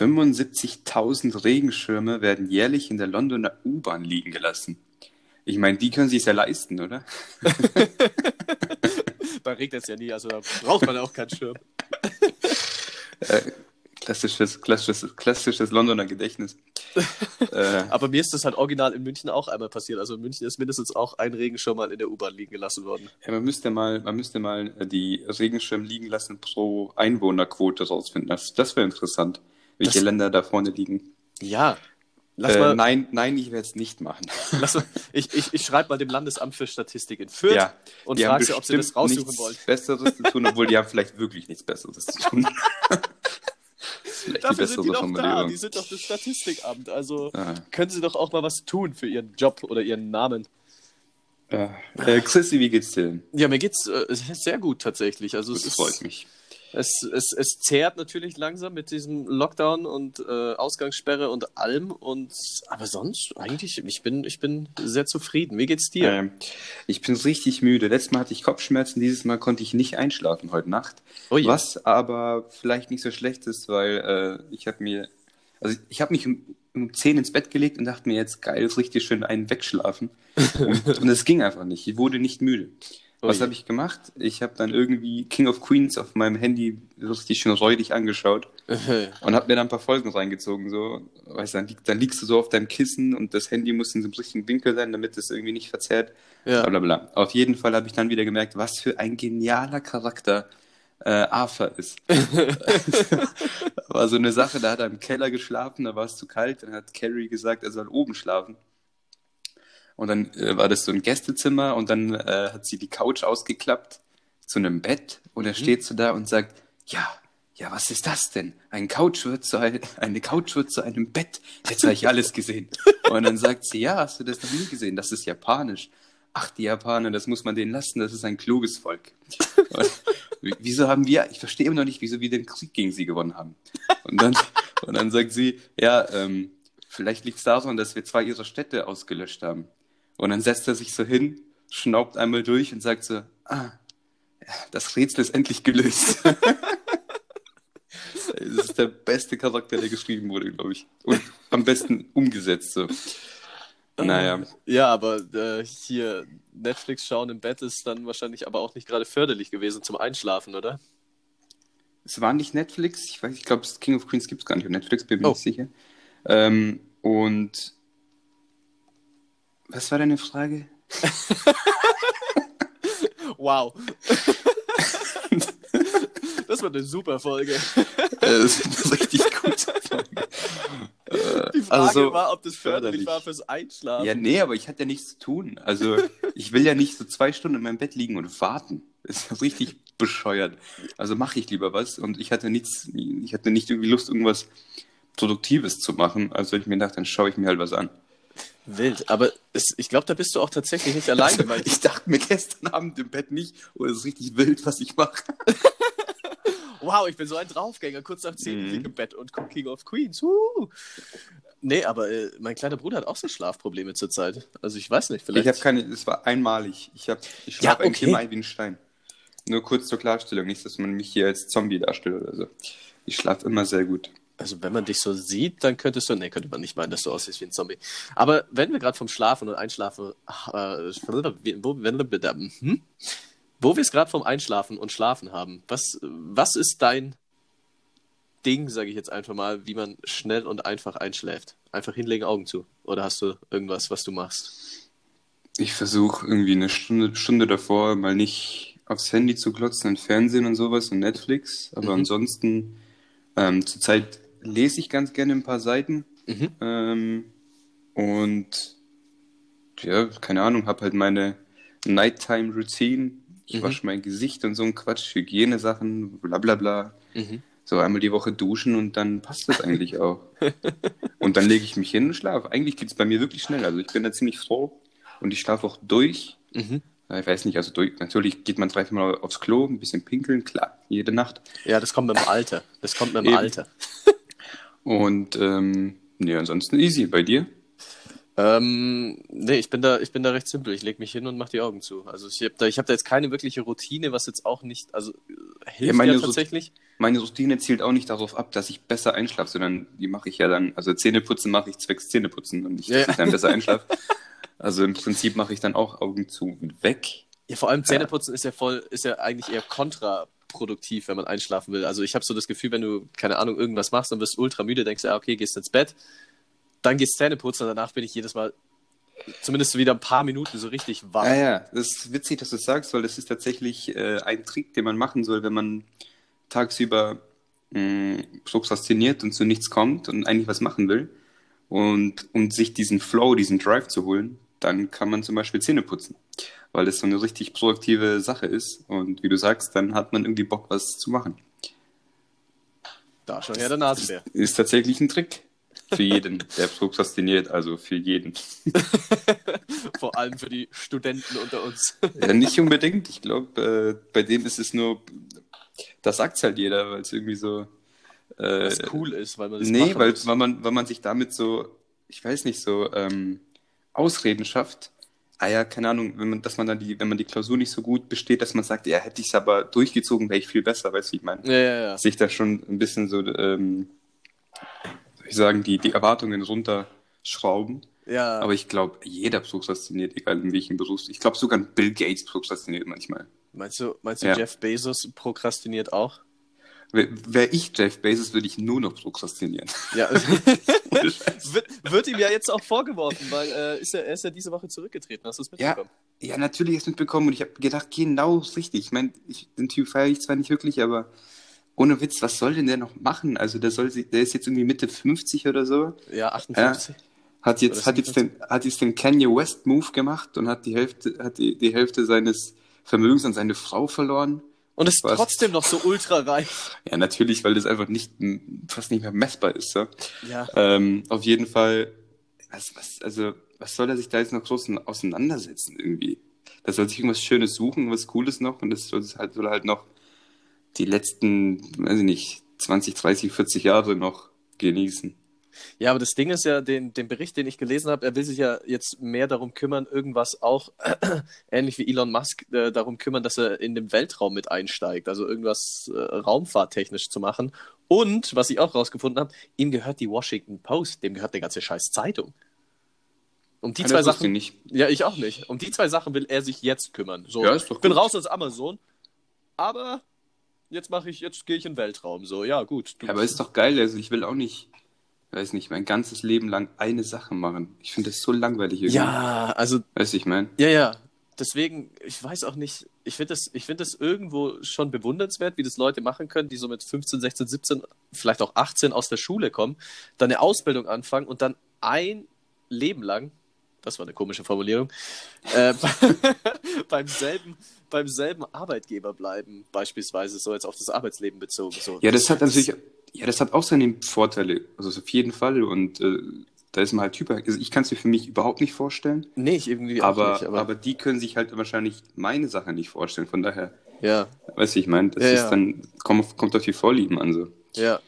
75.000 Regenschirme werden jährlich in der Londoner U-Bahn liegen gelassen. Ich meine, die können sich ja leisten, oder? da regnet es ja nie, also da braucht man auch keinen Schirm. äh, klassisches, klassisches, klassisches Londoner Gedächtnis. äh, Aber mir ist das halt original in München auch einmal passiert. Also in München ist mindestens auch ein Regenschirm mal in der U-Bahn liegen gelassen worden. Ja, man müsste mal, man müsste mal äh, die Regenschirm liegen lassen pro Einwohnerquote rausfinden. Das, das wäre interessant, welche das, Länder da vorne liegen. Ja, Lass äh, mal, nein, nein, ich werde es nicht machen. Lass mal, ich ich, ich schreibe mal dem Landesamt für Statistik in Fürth ja, und frage sie, ob sie das raussuchen wollen. Besseres zu tun, obwohl die haben vielleicht wirklich nichts Besseres zu tun. Dafür sind die doch da, die sind doch das Statistikamt. Also ah. können sie doch auch mal was tun für ihren Job oder ihren Namen. Ja. Äh, Chrissy, wie geht's dir? Ja, mir geht's äh, sehr gut tatsächlich. Also das freut mich. Es, es, es zehrt natürlich langsam mit diesem Lockdown und äh, Ausgangssperre und allem. Und aber sonst eigentlich, ich bin, ich bin sehr zufrieden. Wie geht's dir? Ähm, ich bin richtig müde. Letztes Mal hatte ich Kopfschmerzen, dieses Mal konnte ich nicht einschlafen heute Nacht. Oh ja. Was aber vielleicht nicht so schlecht ist, weil äh, ich habe mir, also ich habe mich um, um 10 ins Bett gelegt und dachte mir jetzt geil, ist richtig schön einen wegschlafen. und es ging einfach nicht. Ich wurde nicht müde. Was habe ich gemacht? Ich habe dann irgendwie King of Queens auf meinem Handy richtig schön räudig angeschaut und habe mir dann ein paar Folgen reingezogen. So, weißt, dann, dann liegst du so auf deinem Kissen und das Handy muss in so einem richtigen Winkel sein, damit es irgendwie nicht verzerrt. Ja. Blablabla. Auf jeden Fall habe ich dann wieder gemerkt, was für ein genialer Charakter äh, Arthur ist. war so eine Sache, da hat er im Keller geschlafen, da war es zu kalt, dann hat Carrie gesagt, er soll oben schlafen. Und dann äh, war das so ein Gästezimmer und dann äh, hat sie die Couch ausgeklappt zu einem Bett und er mhm. steht so da und sagt, ja, ja, was ist das denn? Ein Couch wird zu ein, eine Couch wird zu einem Bett. Jetzt habe ich alles gesehen. Und dann sagt sie, ja, hast du das noch nie gesehen? Das ist japanisch. Ach, die Japaner, das muss man denen lassen, das ist ein kluges Volk. Und, wieso haben wir, ich verstehe immer noch nicht, wieso wir den Krieg gegen sie gewonnen haben. Und dann, und dann sagt sie, ja, ähm, vielleicht liegt es daran, dass wir zwei ihrer Städte ausgelöscht haben. Und dann setzt er sich so hin, schnaubt einmal durch und sagt so, ah, das Rätsel ist endlich gelöst. das ist der beste Charakter, der geschrieben wurde, glaube ich. Und am besten umgesetzt so. Naja. Ja, aber äh, hier Netflix schauen im Bett ist dann wahrscheinlich aber auch nicht gerade förderlich gewesen zum Einschlafen, oder? Es war nicht Netflix, ich weiß, ich glaube, King of Queens gibt es gar nicht auf Netflix, bin mir oh. nicht sicher. Ähm, und was war deine Frage? wow. Das war eine super Folge. Das ist eine richtig gute Folge. Die Frage also so war, ob das förderlich war fürs Einschlafen. Ja, nee, aber ich hatte ja nichts zu tun. Also, ich will ja nicht so zwei Stunden in meinem Bett liegen und warten. Das ist richtig bescheuert. Also mache ich lieber was. Und ich hatte nichts, ich hatte nicht irgendwie Lust, irgendwas Produktives zu machen. Also ich mir gedacht, dann schaue ich mir halt was an. Wild, aber es, ich glaube, da bist du auch tatsächlich nicht alleine. Also, ich dachte mir gestern Abend im Bett nicht, oh, es ist richtig wild, was ich mache. wow, ich bin so ein Draufgänger, kurz nach 10 mhm. im Bett und gucke King of Queens. Uh. Nee, aber äh, mein kleiner Bruder hat auch so Schlafprobleme zurzeit. Also ich weiß nicht, vielleicht. Ich habe keine, es war einmalig. Ich, hab, ich schlafe ja, okay. eigentlich immer ein wie ein Stein. Nur kurz zur Klarstellung, nicht, dass man mich hier als Zombie darstellt oder so. Ich schlafe immer sehr gut. Also wenn man dich so sieht, dann könntest du, nee, könnte man nicht meinen, dass du aussiehst wie ein Zombie. Aber wenn wir gerade vom Schlafen und Einschlafen, äh, wo, hm? wo wir es gerade vom Einschlafen und Schlafen haben, was, was ist dein Ding, sage ich jetzt einfach mal, wie man schnell und einfach einschläft? Einfach hinlegen, Augen zu. Oder hast du irgendwas, was du machst? Ich versuche irgendwie eine Stunde, Stunde davor mal nicht aufs Handy zu glotzen und Fernsehen und sowas und Netflix. Aber mhm. ansonsten ähm, zurzeit lese ich ganz gerne ein paar Seiten. Mhm. Ähm, und ja, keine Ahnung, habe halt meine Nighttime Routine. Ich mhm. wasche mein Gesicht und so ein Quatsch, Hygienesachen, bla bla bla. Mhm. So einmal die Woche duschen und dann passt das eigentlich auch. und dann lege ich mich hin und schlafe. Eigentlich geht es bei mir wirklich schnell. Also ich bin da ziemlich froh und ich schlafe auch durch. Mhm. Ich weiß nicht, also durch, natürlich geht man dreimal aufs Klo, ein bisschen pinkeln, klar, jede Nacht. Ja, das kommt mit dem Alter. Das kommt mit dem Alter. Und ähm, nee, ansonsten easy. Bei dir? Ähm, nee, ich bin da, ich bin da recht simpel. Ich lege mich hin und mache die Augen zu. Also ich habe da, ich hab da jetzt keine wirkliche Routine, was jetzt auch nicht, also äh, hilft ja, meine ja tatsächlich. Meine Routine zielt auch nicht darauf ab, dass ich besser einschlafe, sondern die mache ich ja dann, also Zähneputzen mache ich zwecks Zähneputzen und nicht, dass ja. ich dann besser einschlafe. Also im Prinzip mache ich dann auch Augen zu und weg. Ja, vor allem Zähneputzen ja. ist ja voll, ist ja eigentlich eher kontraproduktiv, wenn man einschlafen will. Also ich habe so das Gefühl, wenn du, keine Ahnung, irgendwas machst und wirst ultra müde, denkst du, ja, okay, gehst ins Bett, dann gehst Zähne putzen und danach bin ich jedes Mal zumindest wieder ein paar Minuten so richtig wach. Ja, ja, das ist witzig, dass du das sagst, weil das ist tatsächlich äh, ein Trick, den man machen soll, wenn man tagsüber mh, prokrastiniert und zu nichts kommt und eigentlich was machen will. Und um sich diesen Flow, diesen Drive zu holen, dann kann man zum Beispiel Zähne putzen, weil das so eine richtig produktive Sache ist. Und wie du sagst, dann hat man irgendwie Bock, was zu machen. Da schon her der Nasenbär. Ist tatsächlich ein Trick. Für jeden, der prokrastiniert, also für jeden. Vor allem für die Studenten unter uns. ja, nicht unbedingt. Ich glaube, äh, bei dem ist es nur, das sagt halt jeder, weil es irgendwie so. Äh, Was cool ist, weil man das Nee, weil, weil, man, weil man sich damit so, ich weiß nicht, so ähm, Ausreden schafft. Ah ja, keine Ahnung, wenn man, dass man dann die, wenn man die Klausur nicht so gut besteht, dass man sagt, ja, hätte ich es aber durchgezogen, wäre ich viel besser, weißt du, wie ich meine? Ja, ja, ja. Sich da schon ein bisschen so ähm, ich sagen, die, die Erwartungen runterschrauben. Ja. Aber ich glaube, jeder prokrastiniert, egal in welchem Beruf. Ich glaube, sogar Bill Gates prokrastiniert manchmal. Meinst du, meinst du ja. Jeff Bezos prokrastiniert auch? Wäre ich Jeff Bezos, würde ich nur noch prokrastinieren. Ja. wird, wird, ihm ja jetzt auch vorgeworfen, weil äh, ist er, er ist ja diese Woche zurückgetreten. Hast du es mitbekommen? Ja, ja natürlich ist es mitbekommen und ich habe gedacht, genau richtig. Ich meine, den Typ feiere ich zwar nicht wirklich, aber ohne Witz, was soll denn der noch machen? Also der soll der ist jetzt irgendwie Mitte 50 oder so. Ja, 58. Ja, hat jetzt, hat jetzt den, hat jetzt den Kanye West Move gemacht und hat die Hälfte, hat die, die Hälfte seines Vermögens an seine Frau verloren. Und ist was, trotzdem noch so ultra reich. Ja, natürlich, weil das einfach nicht, fast nicht mehr messbar ist. So. Ja. Ähm, auf jeden Fall, was, was, also, was soll er sich da jetzt noch groß auseinandersetzen irgendwie? Da soll sich irgendwas Schönes suchen, was Cooles noch und das soll halt, soll halt noch die letzten, weiß ich nicht, 20, 30, 40 Jahre noch genießen. Ja, aber das Ding ist ja, den, den Bericht, den ich gelesen habe, er will sich ja jetzt mehr darum kümmern, irgendwas auch, äh, ähnlich wie Elon Musk, äh, darum kümmern, dass er in den Weltraum mit einsteigt, also irgendwas äh, raumfahrttechnisch zu machen. Und, was ich auch rausgefunden habe, ihm gehört die Washington Post, dem gehört die ganze scheiß Zeitung. Um die Keine zwei Sachen. Nicht. Ja, ich auch nicht. Um die zwei Sachen will er sich jetzt kümmern. So, ja, ist doch ich bin raus aus Amazon, aber jetzt mache ich, jetzt gehe ich in den Weltraum. So, ja, gut. Ja, aber ist doch geil, also ich will auch nicht, weiß nicht, mein ganzes Leben lang eine Sache machen. Ich finde das so langweilig irgendwie. Ja, also. Weißt du, ich meine? Ja, ja. Deswegen, ich weiß auch nicht, ich finde das, ich das irgendwo schon bewundernswert, wie das Leute machen können, die so mit 15, 16, 17, vielleicht auch 18 aus der Schule kommen, dann eine Ausbildung anfangen und dann ein Leben lang das war eine komische Formulierung, äh, beim, selben, beim selben Arbeitgeber bleiben, beispielsweise so jetzt auf das Arbeitsleben bezogen. So, ja, das, das hat natürlich, ja, das hat auch seine Vorteile, also auf jeden Fall und äh, da ist man halt Typ. Also ich kann es mir für mich überhaupt nicht vorstellen. Nee, ich irgendwie aber, auch nicht. Aber... aber die können sich halt wahrscheinlich meine Sache nicht vorstellen, von daher. Ja. Weißt du, ich meine, das ja, ist ja. dann, kommt, kommt auf die Vorlieben an so. Ja.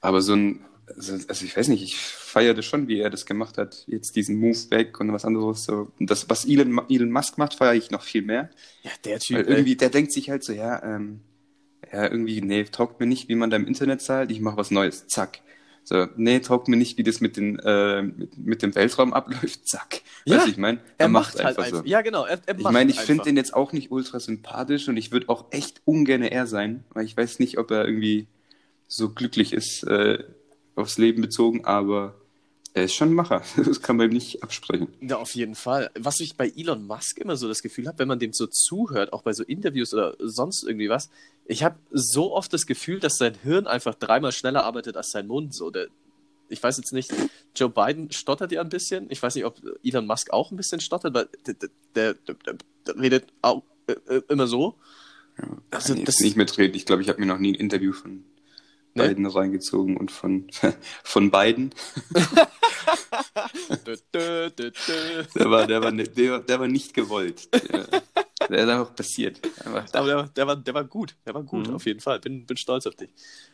Aber so ein, also, also ich weiß nicht, ich feiere das schon, wie er das gemacht hat. Jetzt diesen Move weg und was anderes. So. Und das, was Elon, Elon Musk macht, feiere ich noch viel mehr. Ja, der Typ. Weil irgendwie, der denkt sich halt so, ja, ähm, ja, irgendwie, nee, taugt mir nicht, wie man da im Internet zahlt, ich mache was Neues, zack. So, nee, taugt mir nicht, wie das mit, den, äh, mit, mit dem Weltraum abläuft, zack. Ja, weißt du, ich meine, er, er, macht, macht halt einfach so. Ja, genau, er, er Ich meine, ich finde den jetzt auch nicht ultra sympathisch und ich würde auch echt ungern er sein, weil ich weiß nicht, ob er irgendwie so glücklich ist, äh, aufs Leben bezogen, aber er ist schon ein Macher. Das kann man ihm nicht absprechen. Ja, auf jeden Fall. Was ich bei Elon Musk immer so das Gefühl habe, wenn man dem so zuhört, auch bei so Interviews oder sonst irgendwie was, ich habe so oft das Gefühl, dass sein Hirn einfach dreimal schneller arbeitet als sein Mund. So, der, ich weiß jetzt nicht, Joe Biden stottert ja ein bisschen. Ich weiß nicht, ob Elon Musk auch ein bisschen stottert, weil der, der, der, der redet auch äh, äh immer so. Ja, also, das nicht mitreden. Ich glaube, ich habe mir noch nie ein Interview von ne? beiden reingezogen und von, von beiden. der, war, der, war, der, der war nicht gewollt. Der, Der ist einfach passiert. Einfach. Aber der, der, war, der war gut. Der war gut, Mhm. auf jeden Fall. Bin, bin stolz auf dich.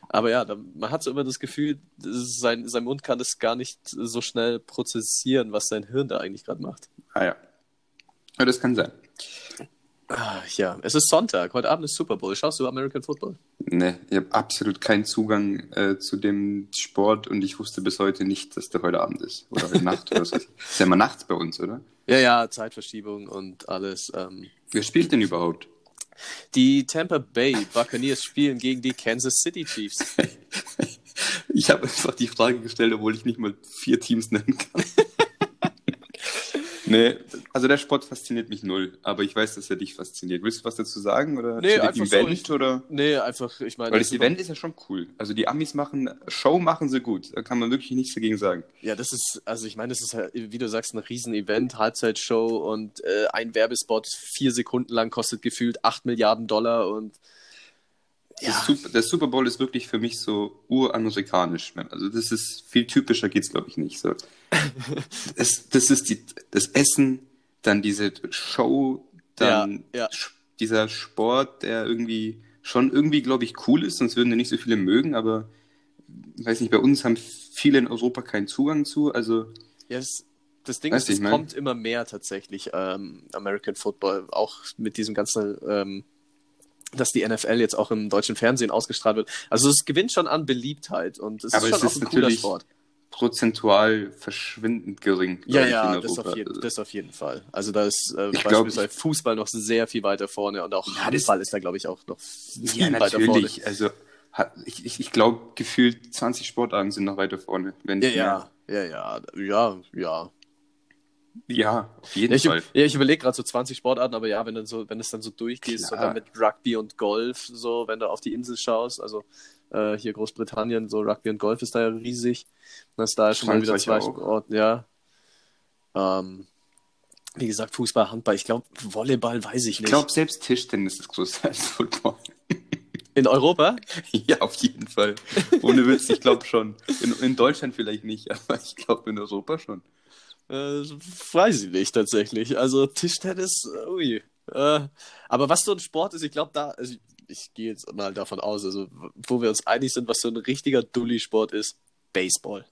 Aber ja, da, man hat so immer das Gefühl, sein, sein Mund kann das gar nicht so schnell prozessieren, was sein Hirn da eigentlich gerade macht. Ah ja. Ja, das kann sein. Ah, ja, es ist Sonntag. Heute Abend ist Super Bowl. Schaust du American Football? Ne, ich habe absolut keinen Zugang äh, zu dem Sport und ich wusste bis heute nicht, dass der heute Abend ist. Oder heute Nacht oder so. Ist ja immer nachts bei uns, oder? Ja, ja, Zeitverschiebung und alles. Ähm, Wer spielt denn überhaupt? die Tampa Bay Buccaneers spielen gegen die Kansas City Chiefs. Ich habe einfach die Frage gestellt, obwohl ich nicht mal vier Teams nennen kann. nee, also der Sport fasziniert mich null, aber ich weiß, dass er dich fasziniert. Willst du was dazu sagen? Oder Nee, einfach so, Event? ich- oder? Nee, einfach, ich meine. Weil das ist Event ist ja schon cool. Also die Amis machen, Show machen sie gut. Da kann man wirklich nichts dagegen sagen. Ja, das ist, also ich meine, das ist halt, wie du sagst, ein Riesen-Event, Halbzeitshow und äh, ein Werbespot vier Sekunden lang kostet gefühlt 8 Milliarden Dollar und ja, Das Super, der Super Bowl ist wirklich für mich so uramerikanisch. Also das ist viel typischer geht's glaube ich nicht. So. es, das ist die, das Essen, dann diese Show, dann Ja, ja. dieser Sport, der irgendwie schon irgendwie glaube ich cool ist, sonst würden ja nicht so viele mögen. Aber ich weiß nicht, bei uns haben viele in Europa keinen Zugang zu. Also ja das, das Ding ist, es kommt immer mehr tatsächlich, ähm, American Football, auch mit diesem ganzen, ähm, dass die NFL jetzt auch im deutschen Fernsehen ausgestrahlt wird. Also es gewinnt schon an Beliebtheit und es Aber ist es schon ist auch ein cooler natürlich Sport. prozentual verschwindend gering. Ja, ja, das auf, jeden, das auf jeden Fall. Also da ist äh, Ich glaub, beispielsweise Fußball noch sehr viel weiter vorne und auch Ja, Handball ist da, glaube ich, auch noch viel Ja, weiter vorne. natürlich. Also ich, ich, ich glaube, gefühlt 20 Sportarten sind noch weiter vorne. Wenn Ja, ja, ja, ja, ja, ja. Ja, auf jeden Ja, ich, Fall. ja, ich überlege gerade so 20 Sportarten, aber ja, wenn dann so, wenn es dann so durchgeht, so Klar. dann mit Rugby und Golf, so, wenn du auf die Insel schaust, also äh, hier Großbritannien, so Rugby und Golf ist da ja riesig. Das ist da schon mal wieder zwei. Sportarten, ja. Ähm, wie gesagt, Fußball, Handball, ich glaube, Volleyball weiß ich Ich nicht. glaube, selbst Tischtennis ist größer als Football. In Europa? ja, auf jeden Fall. Ohne Witz, ich glaube schon. In, in Deutschland vielleicht nicht, aber ich glaube in Europa schon. Äh, weiß ich nicht tatsächlich. Also Tischtennis, ui. Äh, aber was so ein Sport ist, ich glaube da, also ich, ich gehe jetzt mal davon aus, also wo wir uns einig sind, was so ein richtiger Dulli-Sport ist, Baseball.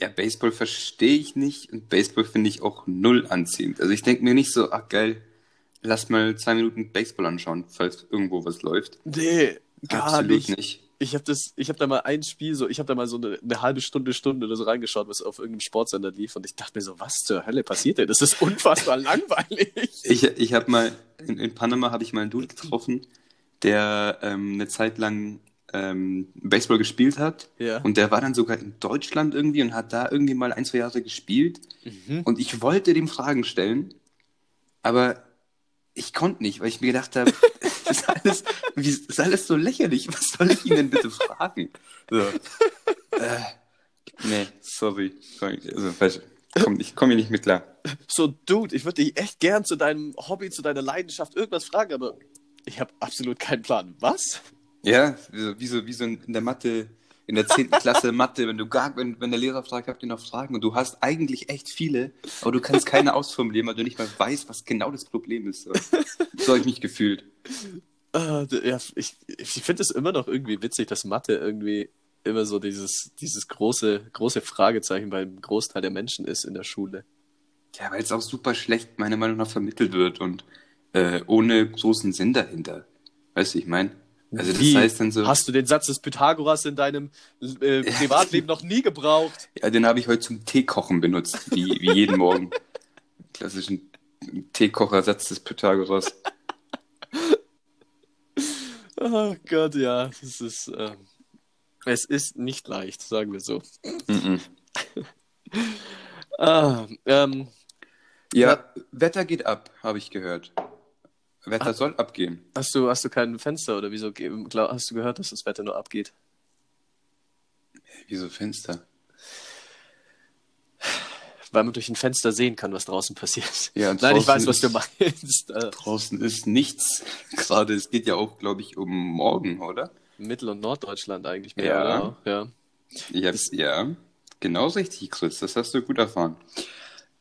Ja, Baseball verstehe ich nicht und Baseball finde ich auch null anziehend. Also ich denke mir nicht so, ach geil, lass mal zwei Minuten Baseball anschauen, falls irgendwo was läuft. Nee, gar Absolut nicht. nicht. Ich habe das, ich habe da mal ein Spiel so, ich habe da mal so eine, eine halbe Stunde, Stunde oder so reingeschaut, was auf irgendeinem Sportsender lief und ich dachte mir so, was zur Hölle passiert denn? Das ist unfassbar langweilig. Ich, ich habe mal, in, in Panama habe ich mal einen Dude getroffen, der ähm, eine Zeit lang ähm, Baseball gespielt hat. Ja. Und der war dann sogar in Deutschland irgendwie und hat da irgendwie mal ein, zwei Jahre gespielt. Mhm. Und ich wollte dem Fragen stellen, aber ich konnte nicht, weil ich mir gedacht habe, das ist alles, wie, das ist alles so lächerlich. Was soll ich ihn denn bitte fragen? So. Äh, nee, sorry. Also, komm, ich komme hier nicht mit klar. So, Dude, ich würde dich echt gern zu deinem Hobby, zu deiner Leidenschaft irgendwas fragen, aber ich habe absolut keinen Plan. Was? Ja, wie so, wie so, wie so in der Mathe, in der 10. Klasse Mathe, wenn du gar, wenn, wenn der Lehrer fragt, habt ihr noch Fragen und du hast eigentlich echt viele, aber du kannst keine ausformulieren, weil du nicht mal weißt, was genau das Problem ist. So, habe ich mich gefühlt. D- ja, ich ich finde es immer noch irgendwie witzig, dass Mathe irgendwie immer so dieses, dieses große, große Fragezeichen beim Großteil der Menschen ist in der Schule. Ja, weil es auch super schlecht, meiner Meinung nach, vermittelt wird und äh, ohne großen Sinn dahinter. Weißt du, ich meine? Also das Wie? heißt dann so, Hast du den Satz des Pythagoras in deinem äh, Privatleben noch nie gebraucht? ja, den habe ich heute zum Teekochen benutzt, wie, wie jeden Morgen. Klassischen Teekochersatz des Pythagoras. Oh Gott, ja, es ist, ähm, es ist nicht leicht, sagen wir so. Mhm. Ah, ähm, Ja, Wetter geht ab, habe ich gehört. Wetter soll abgehen. hast du, hast du kein Fenster oder wieso hast du gehört, dass das Wetter nur abgeht? Wieso Fenster? Weil man durch ein Fenster sehen kann, was draußen passiert. Ja, und Nein, ich weiß, was du meinst. Äh, Draußen ist nichts. Gerade, es geht ja auch, glaube ich, um morgen, oder? Mittel- und Norddeutschland eigentlich mehr, Ja. oder? Ja. Ich hab's, ja, genau richtig, Chris. Das hast du gut erfahren.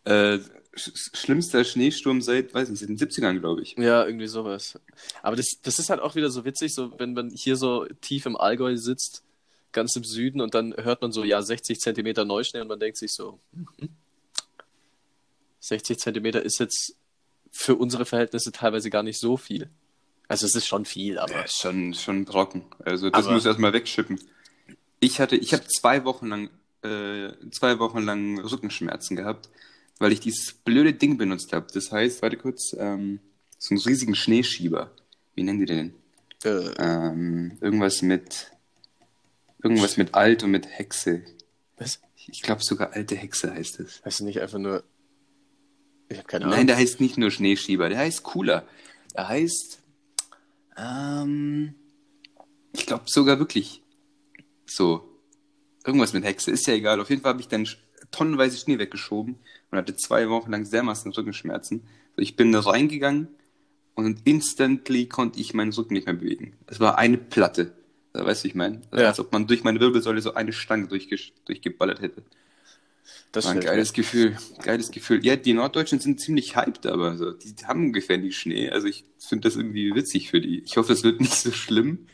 Äh, schlimmster Schneesturm seit, weiß nicht, seit den 70ern, glaube ich. Ja, irgendwie sowas. Aber das, das ist halt auch wieder so witzig, so wenn man hier so tief im Allgäu sitzt, ganz im Süden, und dann hört man so, ja, 60 Zentimeter Neuschnee und man denkt sich so, mhm. 60 Zentimeter ist jetzt für unsere Verhältnisse teilweise gar nicht so viel. Also es ist schon viel, aber. Ja, schon, schon Brocken. Also das Aber- muss erstmal wegschippen. Ich hatte, ich habe zwei Wochen lang, äh, zwei Wochen lang Rückenschmerzen gehabt, weil ich dieses blöde Ding benutzt habe. Das heißt, warte kurz, ähm, so einen riesigen Schneeschieber. Wie nennen die den? Äh, Ähm, irgendwas mit, irgendwas mit alt und mit Hexe. was? Ich glaube sogar alte Hexe heißt es. Heißt du nicht einfach nur. Ich habe keine Ahnung. Nein, der heißt nicht nur Schneeschieber, der heißt cooler. Der heißt, ähm, ich glaube sogar wirklich so. Irgendwas mit Hexe, ist ja egal. Auf jeden Fall habe ich dann tonnenweise Schnee weggeschoben und hatte zwei Wochen lang dermaßen Rückenschmerzen. Ich bin da reingegangen und instantly konnte ich meinen Rücken nicht mehr bewegen. Es war eine Platte. Da weißt du, ich meine? Ja. Als ob man durch meine Wirbelsäule so eine Stange durchgesch- durchgeballert hätte. das War ein geiles Gefühl. Geiles Gefühl. Ja, die Norddeutschen sind ziemlich hyped, aber so, die haben ungefähr nie Schnee. Also ich finde das irgendwie witzig für die. Ich hoffe, es wird nicht so schlimm.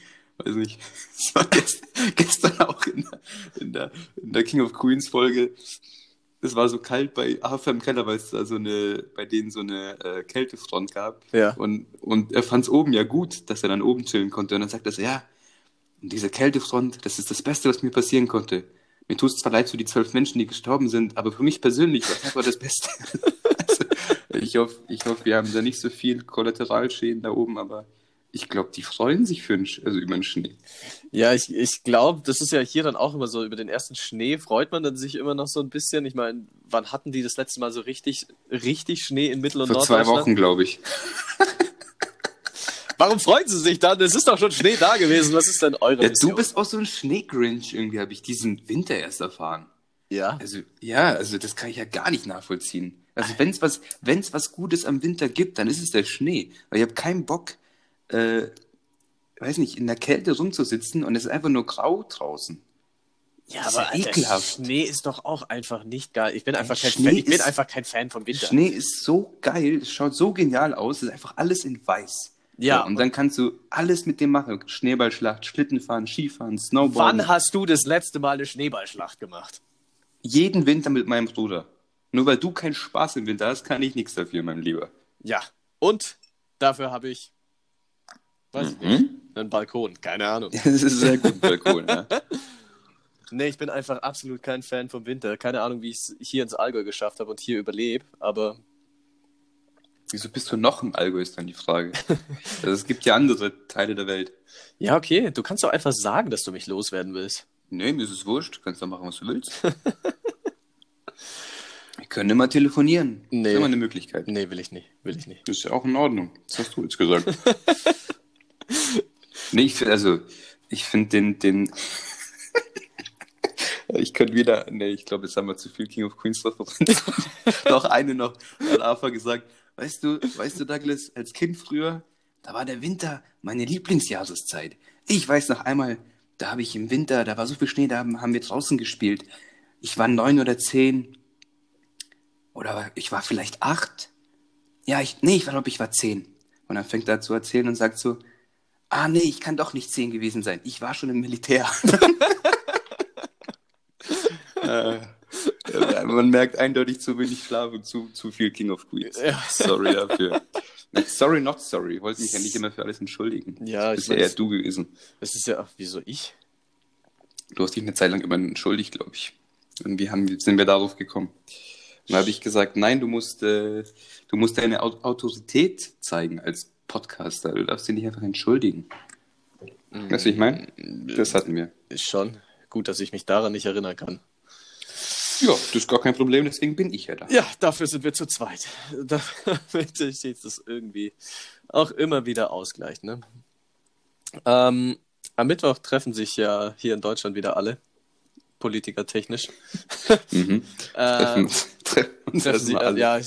Weiß nicht. Es war gest gestern auch in der, in, der, in der King of Queens Folge. Es war so kalt bei Hafer im Keller, weil es da so eine, bei denen so eine äh, Kältefront gab. Ja. Und, und er fand es oben ja gut, dass er dann oben chillen konnte. Und dann sagt er so, ja, und diese Kältefront, das ist das Beste, was mir passieren konnte. Mir tut es zwar leid für die zwölf Menschen, die gestorben sind, aber für mich persönlich war es einfach das Beste. also, ich hoffe, ich hoffe, wir haben da nicht so viel Kollateralschäden da oben, aber ich glaube, die freuen sich für einen, also über den Schnee. Ja, ich, ich glaube, das ist ja hier dann auch immer so, über den ersten Schnee freut man dann sich immer noch so ein bisschen. Ich meine, wann hatten die das letzte Mal so richtig, richtig Schnee in Mittel- und Vor zwei Norddeutschland? Wochen, glaube ich. Warum freuen sie sich dann? Es ist doch schon Schnee da gewesen. Was ist denn eure Ja, Mission? du bist auch so ein Schneegrinch, irgendwie habe ich diesen Winter erst erfahren. Ja. Also, ja, also das kann ich ja gar nicht nachvollziehen. Also, wenn es was, wenn's was Gutes am Winter gibt, dann ist es der Schnee. Weil ich habe keinen Bock, äh, weiß nicht, in der Kälte rumzusitzen und es ist einfach nur grau draußen. Ja, Das ist aber ja Alter, ekelhaft. Schnee ist doch auch einfach nicht geil. Ich bin einfach kein, Schnee Fan, ich bin ist- einfach kein Fan vom Winter. Schnee ist so geil, es schaut so genial aus, es ist einfach alles in weiß. Ja, So, und dann kannst du alles mit dem machen. Schneeballschlacht, Schlittenfahren, Skifahren, Snowboarden. Wann hast du das letzte Mal eine Schneeballschlacht gemacht? Jeden Winter mit meinem Bruder. Nur weil du keinen Spaß im Winter hast, kann ich nichts dafür, mein Lieber. Ja. Und dafür habe ich, weiß ich Mhm. nicht, einen Balkon. Keine Ahnung. Das ist sehr gut, Balkon, ja. Nee, ich bin einfach absolut kein Fan vom Winter. Keine Ahnung, wie ich es hier ins Allgäu geschafft habe und hier überlebe, aber Wieso bist du noch im Allgäu, ist dann die Frage. also, es gibt ja andere Teile der Welt. ja, okay. Du kannst doch einfach sagen, dass du mich loswerden willst. Nee, mir ist es wurscht. Du kannst doch machen, was du willst. Wir können immer telefonieren. Das Nee. ist immer eine Möglichkeit. Nee, will ich nicht. Will ich nicht. Das ist ja auch in Ordnung. Das hast du jetzt gesagt. nee, ich finde, also, ich finde den, den, ich könnte wieder, nee, ich glaube, jetzt haben wir zu viel King of Queens noch eine noch, hat Arthur gesagt, weißt du, weißt du, Douglas, als Kind früher, da war der Winter meine Lieblingsjahreszeit. Ich weiß noch einmal, da habe ich im Winter, da war so viel Schnee, da haben, haben wir draußen gespielt. Ich war neun oder zehn. Oder ich war vielleicht acht. Ja, ich, nee, ich glaube, ich war zehn. Und dann fängt er zu erzählen und sagt so, ah, nee, ich kann doch nicht zehn gewesen sein. Ich war schon im Militär. äh, man merkt eindeutig zu wenig Schlaf und zu, zu viel King of Queens. Ja. Sorry dafür. Sorry, not sorry. Ich wollte mich ja nicht immer für alles entschuldigen. Ja, das ist ja eher du gewesen. Das ist ja, ach, wieso ich? Du hast dich eine Zeit lang immer entschuldigt, glaube ich. Irgendwie haben, sind wir darauf gekommen. Dann habe ich gesagt, nein, du musst, äh, du musst deine Au- Autorität zeigen als Podcaster. Du darfst dich nicht einfach entschuldigen. Weißt du, ich meine? Das hatten wir. Ist schon gut, dass ich mich daran nicht erinnern kann. Ja, das ist gar kein Problem, deswegen bin ich ja da. Ja, dafür sind wir zu zweit. Damit sich das irgendwie auch immer wieder ausgleicht. Ne? Ähm, am Mittwoch treffen sich ja hier in Deutschland wieder alle, politikertechnisch. Mhm. Äh, Treffen, treffen treffen sie, alle. ja,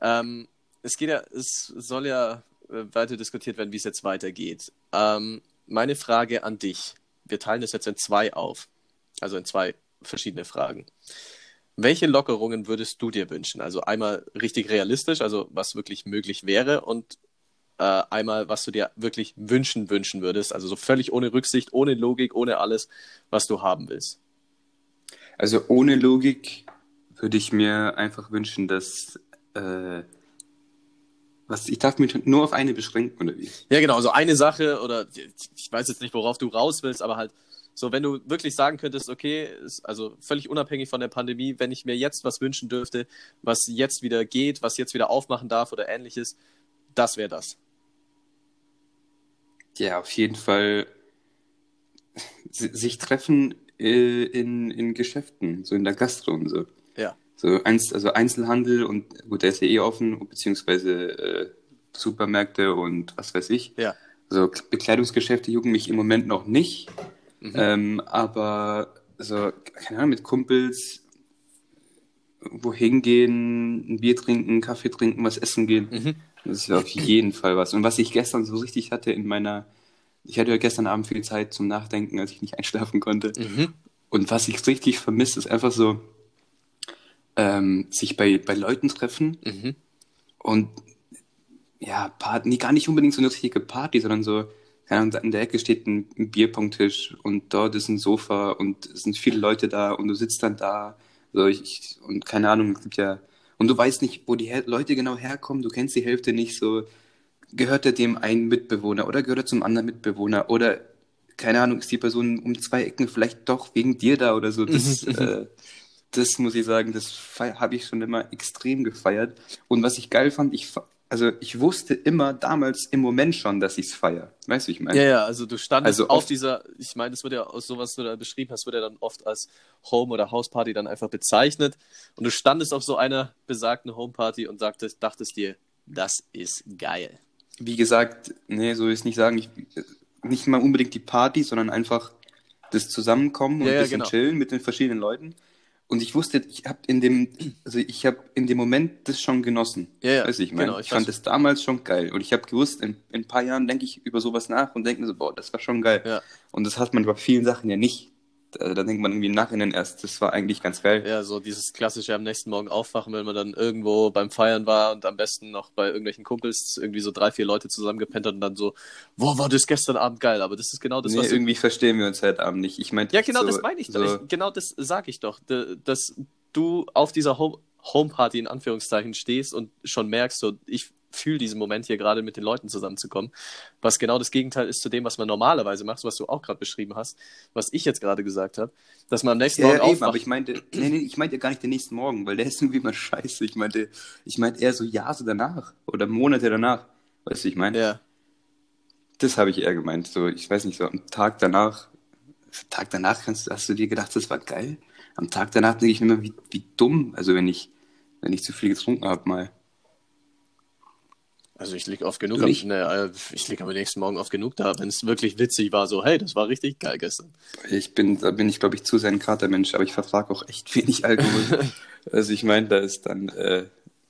ähm, es geht ja, es soll ja äh, weiter diskutiert werden, wie es jetzt weitergeht. Ähm, meine Frage an dich. Wir teilen das jetzt in zwei auf. Also in zwei verschiedene Fragen. welche Lockerungen würdest du dir wünschen? Also einmal richtig realistisch, also was wirklich möglich wäre und äh, einmal, was du dir wirklich wünschen, wünschen würdest. Also so völlig ohne Rücksicht, ohne Logik, ohne alles, was du haben willst. Also ohne Logik würde ich mir einfach wünschen, dass äh, was, ich darf mich nur auf eine beschränken, oder wie? Ja, genau, so eine Sache oder ich weiß jetzt nicht, worauf du raus willst, aber halt so, wenn du wirklich sagen könntest, okay, ist also völlig unabhängig von der Pandemie, wenn ich mir jetzt was wünschen dürfte, was jetzt wieder geht, was jetzt wieder aufmachen darf oder ähnliches, das wäre das. Ja, auf jeden Fall sich treffen äh, in, in Geschäften, so in der Gastro und so. So eins, also Einzelhandel und gut, der ist ja eh offen, beziehungsweise äh, Supermärkte und was weiß ich. Ja. Also Bekleidungsgeschäfte jucken mich im Moment noch nicht. Mhm. Ähm, aber so, keine Ahnung, mit Kumpels wohin gehen, ein Bier trinken, Kaffee trinken, was essen gehen. Mhm. Das ist auf jeden Fall was. Und was ich gestern so richtig hatte in meiner, ich hatte ja gestern Abend viel Zeit zum Nachdenken, als ich nicht einschlafen konnte. Mhm. Und was ich richtig vermisse, ist einfach so, ähm, sich bei, bei Leuten treffen mhm. und ja, Part, nee, gar nicht unbedingt so eine richtige Party, sondern so, keine Ahnung, in der Ecke steht ein, ein Bierpongtisch und dort ist ein Sofa und es sind viele Leute da und du sitzt dann da. So ich, und keine Ahnung, es gibt ja und du weißt nicht, wo die Her Leute genau herkommen, du kennst die Hälfte nicht, so gehört er dem einen Mitbewohner oder gehört er zum anderen Mitbewohner oder keine Ahnung, ist die Person um zwei Ecken vielleicht doch wegen dir da oder so. Das, äh, das muss ich sagen, das habe ich schon immer extrem gefeiert. Und was ich geil fand, ich, also ich wusste immer damals im Moment schon, dass ich es feiere. Weißt du, ich meine? Ja, ja, also du standest also auf dieser, ich meine, das wird ja aus sowas, was du da beschrieben hast, wird ja dann oft als Home- oder Hausparty dann einfach bezeichnet. Und du standest auf so einer besagten Homeparty und sagtest, dachtest dir, das ist geil. Wie gesagt, nee, so will ich nicht sagen, ich, nicht mal unbedingt die Party, sondern einfach das Zusammenkommen und ja, ein bisschen genau. chillen mit den verschiedenen Leuten. Und ich wusste, ich habe in dem, also ich habe in dem Moment das schon genossen. Ja, ja. Weiß ich, mein, genau, ich, ich fand das damals schon geil. Und ich habe gewusst, in, in, ein paar Jahren denke ich über sowas nach und denke mir so, boah, das war schon geil. Ja. Und das hat man bei vielen Sachen ja nicht. Also da denkt man irgendwie im Nachhinein erst, das war eigentlich ganz geil. Ja, so dieses klassische am nächsten Morgen aufwachen, wenn man dann irgendwo beim Feiern war und am besten noch bei irgendwelchen Kumpels irgendwie so drei, vier Leute zusammengepennt hat und dann so, wo war das gestern Abend geil? Aber das ist genau das, nee, was. irgendwie verstehen wir uns heute Abend nicht. Ich meinte. Ja, genau, so, das meine ich doch. Ich, genau das sage ich doch. Das, du auf dieser Home Homeparty in Anführungszeichen stehst und schon merkst, so ich fühle diesen Moment hier gerade mit den Leuten zusammenzukommen, was genau das Gegenteil ist zu dem, was man normalerweise macht, was du auch gerade beschrieben hast, was ich jetzt gerade gesagt habe, dass man am nächsten ja, Morgen eben, aber ich meinte, nee, nee, ich meinte ja gar nicht den nächsten Morgen, weil der ist irgendwie immer scheiße. Ich meinte, ich meinte eher so Jahre danach oder Monate danach, weißt du, ich meine? Ja. Das habe ich eher gemeint, so, ich weiß nicht, so am Tag danach, Tag danach kannst, hast du dir gedacht, das war geil? am Tag danach denke ich mir immer, wie, wie dumm, also wenn ich, wenn ich zu viel getrunken habe mal. Also ich liege oft genug, am, ne, ich liege am nächsten Morgen oft genug da, wenn es wirklich witzig war, so, hey, das war richtig geil gestern. Ich bin, da bin ich, glaube ich, zu sehr ein Katermensch, aber ich vertrage auch echt wenig Alkohol. also ich meine, da ist dann äh,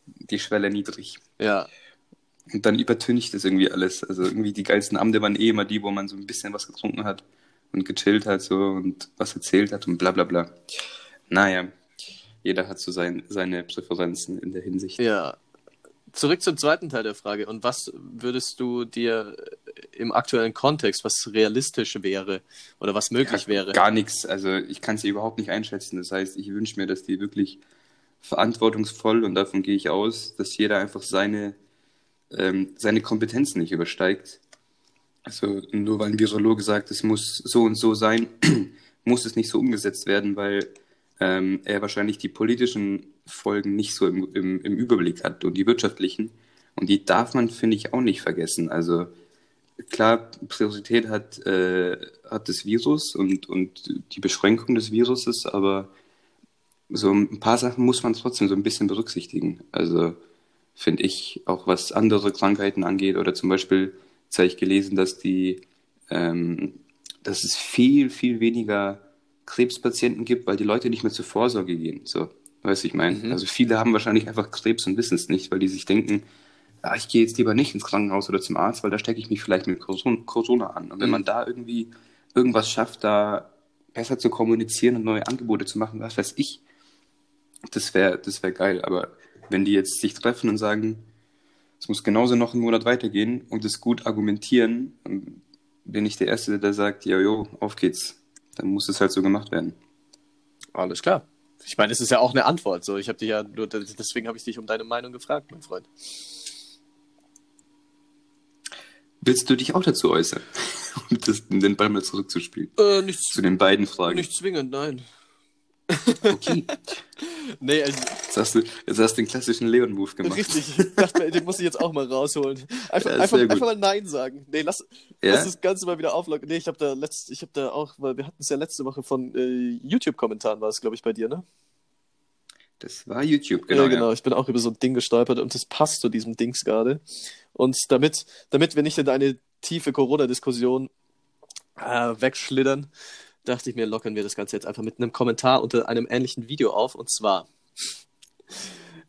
die Schwelle niedrig. Ja. Und dann übertüncht das irgendwie alles. Also irgendwie die geilsten Abende waren eh immer die, wo man so ein bisschen was getrunken hat und gechillt hat so und was erzählt hat und bla bla bla. Naja, jeder hat so sein, seine Präferenzen in der Hinsicht. Ja. Zurück zum zweiten Teil der Frage. Und was würdest du dir im aktuellen Kontext, was realistisch wäre oder was möglich ja, wäre? Gar nichts. Also ich kann es überhaupt nicht einschätzen. Das heißt, ich wünsche mir, dass die wirklich verantwortungsvoll und davon gehe ich aus, dass jeder einfach seine, ähm, seine Kompetenzen nicht übersteigt also nur weil ein Virologe sagt, es muss so und so sein, muss es nicht so umgesetzt werden, weil ähm, er wahrscheinlich die politischen Folgen nicht so im, im, im Überblick hat und die wirtschaftlichen. Und die darf man, finde ich, auch nicht vergessen. Also klar, Priorität hat, äh, hat das Virus und, und die Beschränkung des Viruses, aber so ein paar Sachen muss man trotzdem so ein bisschen berücksichtigen. Also finde ich, auch was andere Krankheiten angeht oder zum Beispiel Jetzt habe ich gelesen, dass die, ähm, dass es viel, viel weniger Krebspatienten gibt, weil die Leute nicht mehr zur Vorsorge gehen. So, weißt du, ich meine? Mhm. Also viele haben wahrscheinlich einfach Krebs und wissen es nicht, weil die sich denken, ja, ich gehe jetzt lieber nicht ins Krankenhaus oder zum Arzt, weil da stecke ich mich vielleicht mit Corona an. Und wenn mhm. man da irgendwie irgendwas schafft, da besser zu kommunizieren und neue Angebote zu machen, was weiß ich, Das wäre das wär geil, aber wenn die jetzt sich treffen und sagen, es muss genauso noch einen Monat weitergehen und es gut argumentieren, bin ich der Erste, der sagt, ja, jo, auf geht's. Dann muss es halt so gemacht werden. Alles klar. Ich meine, es ist ja auch eine Antwort. So, ich habe dich ja nur, deswegen habe ich dich um deine Meinung gefragt, mein Freund. Willst du dich auch dazu äußern? um das, den Ball mal zurückzuspielen. Äh, nicht, Zu den beiden Fragen. nicht zwingend, nein. Okay. Nee, also, Jetzt hast du, jetzt hast du den klassischen Leon-Move gemacht. richtig. Ich dachte den muss ich jetzt auch mal rausholen. Einfach, Ja, einfach, einfach mal Nein sagen. Nee, lass, Ja? lass das Ganze mal wieder auflockern. Nee, ich habe da letzt, ich habe da auch, weil wir hatten es ja letzte Woche von äh, YouTube-Kommentaren, war es, glaube ich, bei dir, ne? Das war YouTube, genau. ja, genau. Ich bin auch über so ein Ding gestolpert und das passt zu diesem Dings gerade. Und damit, damit wir nicht in eine tiefe Corona-Diskussion äh, wegschlittern, dachte ich mir, lockern wir das Ganze jetzt einfach mit einem Kommentar unter einem ähnlichen Video auf. Und zwar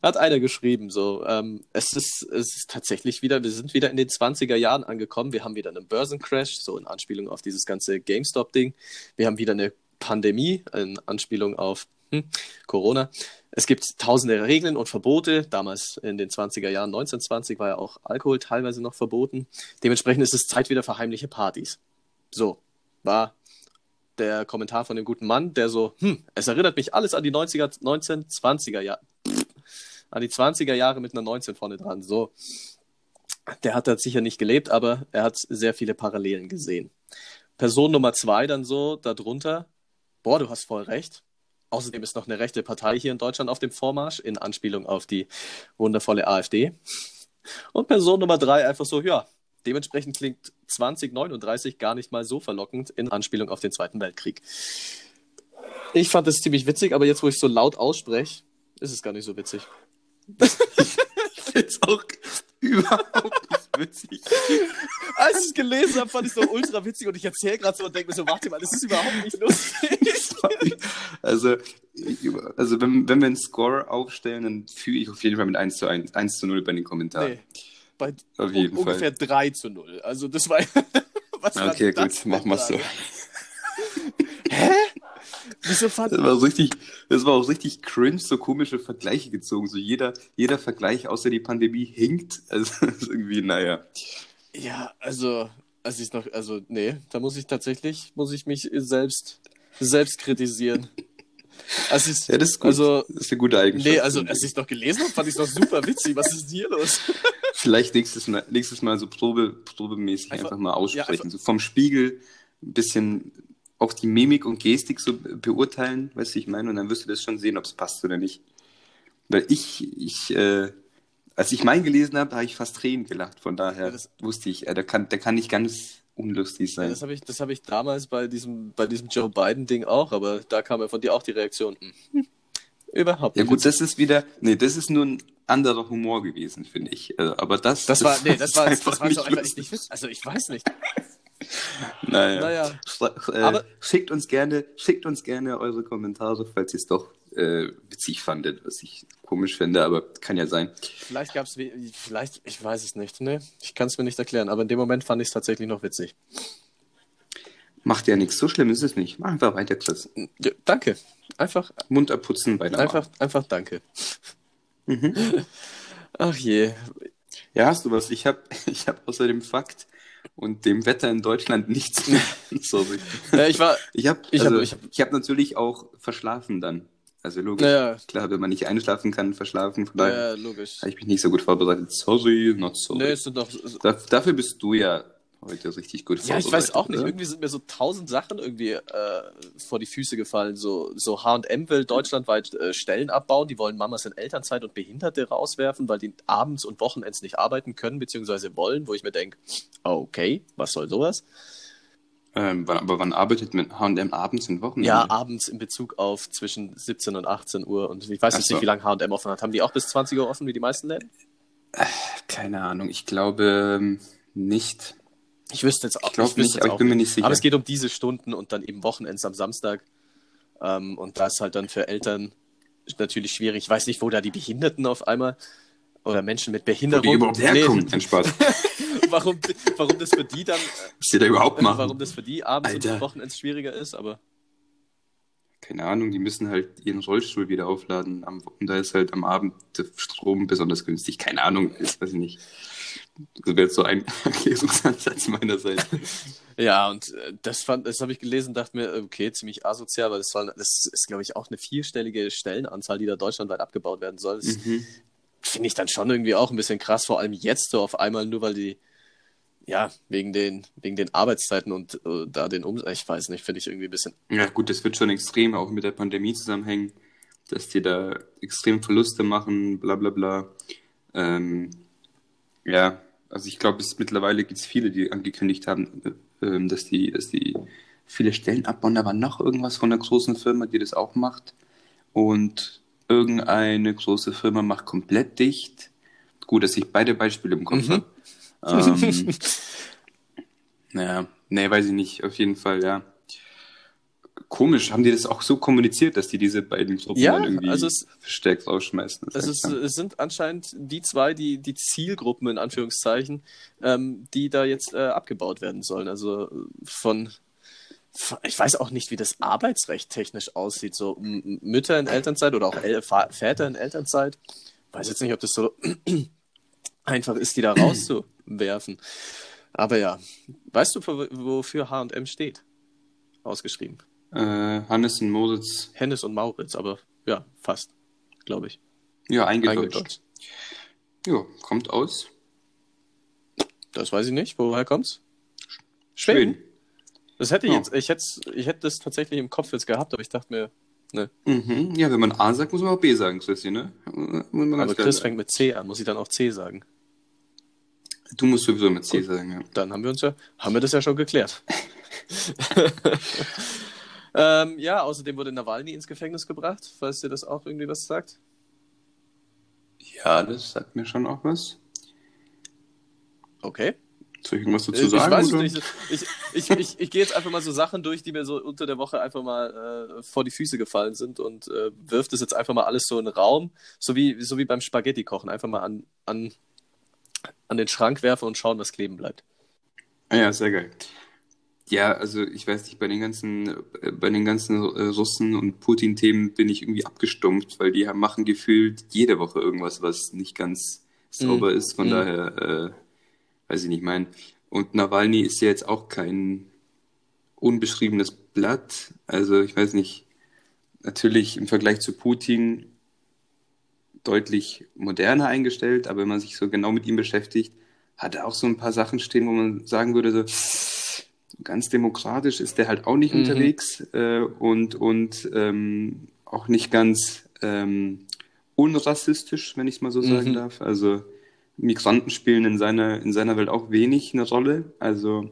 hat einer geschrieben, so, ähm, es, ist, es ist tatsächlich wieder, wir sind wieder in den 20er Jahren angekommen. Wir haben wieder einen Börsencrash, so in Anspielung auf dieses ganze GameStop-Ding. Wir haben wieder eine Pandemie, in Anspielung auf hm, Corona. Es gibt tausende Regeln und Verbote. Damals in den 20er Jahren, 1920, war ja auch Alkohol teilweise noch verboten. Dementsprechend ist es Zeit wieder für heimliche Partys. So, war der Kommentar von dem guten Mann, der so, hm, es erinnert mich alles an die 90er, 1920er Jahre, an die 20er Jahre mit einer 19 vorne dran. So, der hat da sicher nicht gelebt, aber er hat sehr viele Parallelen gesehen. Person Nummer zwei dann so darunter, boah, du hast voll recht. Außerdem ist noch eine rechte Partei hier in Deutschland auf dem Vormarsch, in Anspielung auf die wundervolle AfD. Und Person Nummer drei einfach so, ja, dementsprechend klingt 2039 gar nicht mal so verlockend in Anspielung auf den Zweiten Weltkrieg. Ich fand das ziemlich witzig, aber jetzt, wo ich so laut ausspreche, ist es gar nicht so witzig. Ich finde es auch überhaupt nicht witzig. Als ich es gelesen habe, fand ich es so ultra witzig und ich erzähle gerade so und denke mir so, warte mal, das ist überhaupt nicht lustig. Also, also wenn, wenn wir einen Score aufstellen, dann führe ich auf jeden Fall mit 1 zu 1, 1 zu 0 bei den Kommentaren. Nee, bei un- ungefähr 3 zu 0. Also das war... Was war Okay, das gut, machen wir so. Hä? Wieso fand... Das war so richtig, das war auch richtig cringe, so komische Vergleiche gezogen. So jeder, jeder Vergleich außer die Pandemie hinkt. Also irgendwie, naja. Ja, also, als ich noch, also, nee, da muss ich tatsächlich, muss ich mich selbst, selbst kritisieren. Als ich, Ja, das ist gut. Also, das ist eine gute Eigenschaft. nee, also, als ich es noch gelesen habe, fand ich es noch super witzig. Was ist denn hier los? Vielleicht nächstes Mal, nächstes Mal so Probe, probemäßig Einfach- einfach, mal aussprechen. ja, einfach- so vom Spiegel ein bisschen auch die Mimik und Gestik so beurteilen, weißt du, ich meine, und dann wirst du das schon sehen, ob es passt oder nicht. Weil ich, ich, äh, als ich meinen gelesen habe, habe ich fast Tränen gelacht. Von daher Ja, wusste ich, äh, der, kann, der kann nicht ganz unlustig Ja, sein. das habe ich, das habe ich damals bei diesem, bei diesem Joe Biden-Ding auch, aber da kam ja von dir auch die Reaktion. hm, Überhaupt Ja nicht. gut, das ist wieder, nee, das ist nur ein anderer Humor gewesen, finde ich. Äh, Aber das, das war, nee, das war, das war so einfach nicht witzig. Also, ich weiß nicht. Naja. Naja. Schra- äh, Aber- schickt uns gerne, schickt uns gerne eure Kommentare, falls ihr es doch äh, witzig fandet, was ich komisch finde, aber kann ja sein. Vielleicht gab es, vielleicht, ich weiß es nicht, ne? Ich kann es mir nicht erklären, aber in dem Moment fand ich es tatsächlich noch witzig. Macht ja nichts, so schlimm ist es nicht. Mach einfach weiter, Chris. Ja, danke. Einfach, Mund abputzen, weitermachen. einfach, einfach danke. Mhm. Ach je. Ja, hast du was? Ich habe ich hab außer dem Fakt und dem Wetter in Deutschland nichts mehr. Sorry. Ja, ich war, Ich habe Ich hab- also, ich ich hab- hab natürlich auch verschlafen dann. Also logisch. naja, Klar, wenn man nicht einschlafen kann, verschlafen. Von daher ja, logisch. habe ich mich nicht so gut vorbereitet. Sorry, not sorry. Nee, sind doch, Da, dafür bist du ja heute richtig gut ja, ich weiß auch nicht. oder? Irgendwie sind mir so tausend Sachen irgendwie äh, vor die Füße gefallen. So, so H&M will deutschlandweit äh, Stellen abbauen. Die wollen Mamas in Elternzeit und Behinderte rauswerfen, weil die abends und Wochenends nicht arbeiten können bzw. wollen. Wo ich mir denke, okay, was soll sowas? Ähm, wann- aber wann arbeitet mit H&M abends und Wochenende? Ja, abends in Bezug auf zwischen 17 und 18 Uhr. Und ich weiß jetzt so. nicht, wie lange H&M offen hat. Haben die auch bis 20 Uhr offen, wie die meisten Läden? Keine Ahnung, ich glaube ähm, nicht. Ich wüsste jetzt auch, Ich wüsste nicht, jetzt aber ich bin mir nicht sicher. Aber es geht um diese Stunden und dann eben Wochenends am Samstag. Ähm, und das ist halt dann für Eltern natürlich schwierig. Ich weiß nicht, wo da die Behinderten auf einmal oder Menschen mit Wo Behinderung. die überhaupt herkommen. Nee, Spaß. warum, warum das für die dann, Was die da überhaupt äh, machen. warum das für die abends Alter. und Wochenends schwieriger ist, aber keine Ahnung, die müssen halt ihren Rollstuhl wieder aufladen. Am, und da ist halt am Abend der Strom besonders günstig. Keine Ahnung, das weiß ich nicht. Das wäre jetzt so ein Erklärungsansatz meinerseits. Ja, und äh, das fand, das habe ich gelesen, dachte mir, okay, ziemlich asozial, weil das soll, das ist, glaube ich, auch eine vierstellige Stellenanzahl, die da deutschlandweit abgebaut werden soll. Das Mhm. Finde ich dann schon irgendwie auch ein bisschen krass, vor allem jetzt so auf einmal, nur weil die, ja, wegen den, wegen den Arbeitszeiten und äh, da den Umsatz, ich weiß nicht, finde ich irgendwie ein bisschen, Ja, gut, das wird schon extrem auch mit der Pandemie zusammenhängen, dass die da extrem Verluste machen, bla bla bla. Ähm, ja, also ich glaube, mittlerweile gibt es viele, die angekündigt haben, äh, dass die, dass die viele Stellen abbauen. War noch irgendwas von einer großen Firma, die das auch macht. Und irgendeine große Firma macht komplett dicht. Gut, dass ich beide Beispiele im Kopf Mhm. habe. Ähm, naja, nee, weiß ich nicht, auf jeden Fall, ja. Komisch, haben die das auch so kommuniziert, dass die diese beiden Gruppen Ja, dann irgendwie also es- verstärkt rausschmeißen? Das es, es sind anscheinend die zwei, die, die Zielgruppen in Anführungszeichen, ähm, die da jetzt äh, abgebaut werden sollen. Also von, ich weiß auch nicht, wie das Arbeitsrecht technisch aussieht. So Mütter in Elternzeit oder auch El Väter in Elternzeit. Weiß jetzt nicht, ob das so einfach ist, die da rauszuwerfen. Aber ja, weißt du, für- wofür H&M steht? Ausgeschrieben. Äh, Hannes und Moritz, Hennes und Mauritz, aber ja, fast, glaube ich. ja, eingedeutscht. Eingedeutscht. Ja, kommt aus. Das weiß ich nicht. Woher kommt's? Schön. Das hätte ich Ja. jetzt, ich hätte, ich hätte das tatsächlich im Kopf jetzt gehabt, aber ich dachte mir, ne. Mhm. Ja, wenn man A sagt, muss man auch B sagen, Christi, ne? Aber Chris fängt mit C an, muss ich dann auch C sagen. Du musst sowieso mit C sagen, ja. Dann haben wir uns ja, haben wir das ja schon geklärt. ähm, ja, außerdem wurde Nawalny ins Gefängnis gebracht, falls dir das auch irgendwie was sagt. Ja, das sagt mir schon auch was. Okay. Soll ich irgendwas dazu Äh, Ich sagen? weiß es oder? nicht. Ich, ich, ich, ich gehe jetzt einfach mal so Sachen durch, die mir so unter der Woche einfach mal äh, vor die Füße gefallen sind und äh, wirft es jetzt einfach mal alles so in den Raum, so wie, so wie beim Spaghetti kochen. Einfach mal an, an, an den Schrank werfen und schauen, was kleben bleibt. Ah ja, sehr geil. Ja, also ich weiß nicht, bei den ganzen, äh, bei den ganzen äh, Russen und Putin-Themen bin ich irgendwie abgestumpft, weil die machen gefühlt jede Woche irgendwas, was nicht ganz sauber ist. Von Mhm. daher, weiß ich nicht, mein. Und Nawalny ist ja jetzt auch kein unbeschriebenes Blatt. Also ich weiß nicht, natürlich im Vergleich zu Putin deutlich moderner eingestellt, aber wenn man sich so genau mit ihm beschäftigt, hat er auch so ein paar Sachen stehen, wo man sagen würde, so ganz demokratisch ist der halt auch nicht Mhm. unterwegs äh, und, und ähm, auch nicht ganz ähm, unrassistisch, wenn ich es mal so sagen Mhm. darf. Also Migranten spielen in seiner, in seiner Welt auch wenig eine Rolle. Also